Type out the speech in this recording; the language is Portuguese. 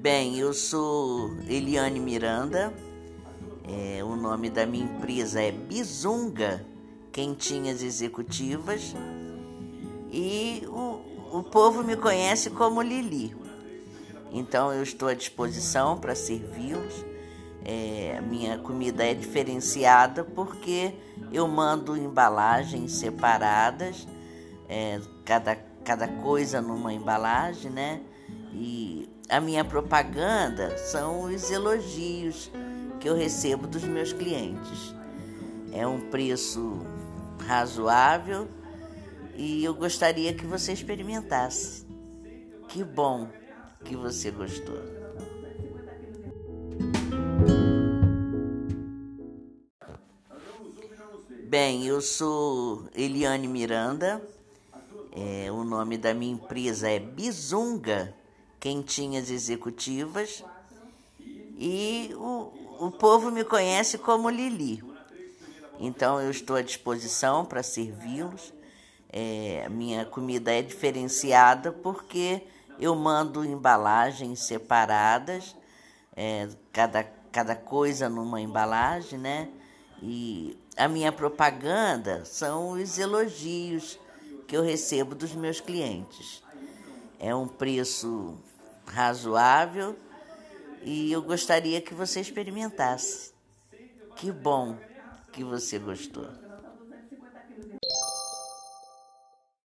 Bem, eu sou Eliane Miranda. É, o nome da minha empresa é Bizunga Quentinhas Executivas. E o, o povo me conhece como Lili. Então eu estou à disposição para servi-los. É, minha comida é diferenciada porque eu mando embalagens separadas, é, cada, cada coisa numa embalagem, né? E a minha propaganda são os elogios que eu recebo dos meus clientes. É um preço razoável e eu gostaria que você experimentasse. Que bom que você gostou. Bem, eu sou Eliane Miranda. É, o nome da minha empresa é Bizunga Quentinhas Executivas. E o, o povo me conhece como Lili. Então eu estou à disposição para servi-los. É, minha comida é diferenciada porque eu mando embalagens separadas, é, cada, cada coisa numa embalagem, né? E a minha propaganda são os elogios que eu recebo dos meus clientes. É um preço razoável e eu gostaria que você experimentasse. Que bom que você gostou.